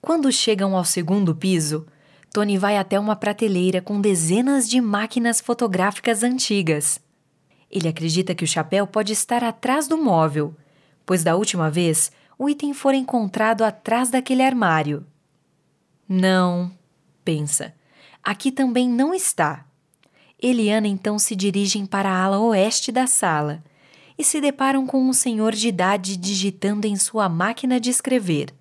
Quando chegam ao segundo piso, Tony vai até uma prateleira com dezenas de máquinas fotográficas antigas. Ele acredita que o chapéu pode estar atrás do móvel, pois da última vez o item fora encontrado atrás daquele armário. Não, pensa, aqui também não está. Ele e Ana então se dirigem para a ala oeste da sala e se deparam com um senhor de idade digitando em sua máquina de escrever.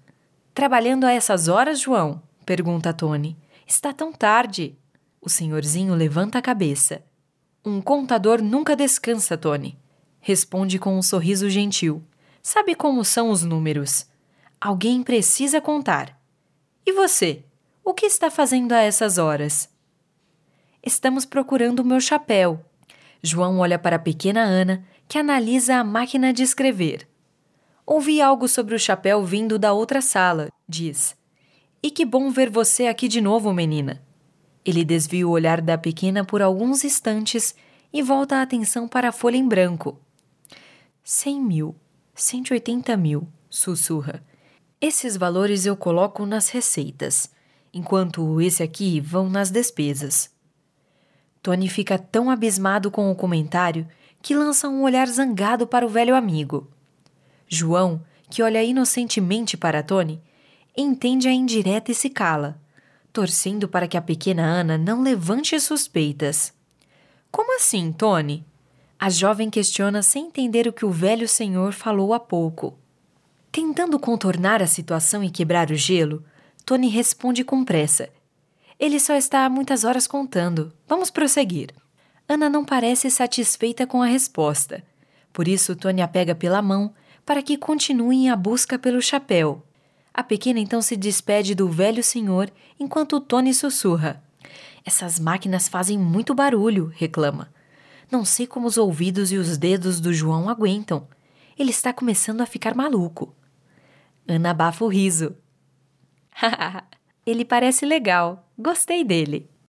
Trabalhando a essas horas, João? pergunta Tony. Está tão tarde. O senhorzinho levanta a cabeça. Um contador nunca descansa, Tony. Responde com um sorriso gentil. Sabe como são os números? Alguém precisa contar. E você? O que está fazendo a essas horas? Estamos procurando o meu chapéu. João olha para a pequena Ana, que analisa a máquina de escrever. Ouvi algo sobre o chapéu vindo da outra sala, diz. E que bom ver você aqui de novo, menina. Ele desvia o olhar da pequena por alguns instantes e volta a atenção para a folha em branco. Cem mil, cento e oitenta mil, sussurra. Esses valores eu coloco nas receitas, enquanto esse aqui vão nas despesas. Tony fica tão abismado com o comentário que lança um olhar zangado para o velho amigo. João, que olha inocentemente para Tony, entende a indireta e se cala, torcendo para que a pequena Ana não levante suspeitas. Como assim, Tony? A jovem questiona sem entender o que o velho senhor falou há pouco. Tentando contornar a situação e quebrar o gelo, Tony responde com pressa. Ele só está há muitas horas contando. Vamos prosseguir. Ana não parece satisfeita com a resposta. Por isso, Tony a pega pela mão para que continuem a busca pelo chapéu. A pequena então se despede do velho senhor enquanto Tony sussurra. Essas máquinas fazem muito barulho, reclama. Não sei como os ouvidos e os dedos do João aguentam. Ele está começando a ficar maluco. Ana abafa o riso. Ele parece legal. Gostei dele.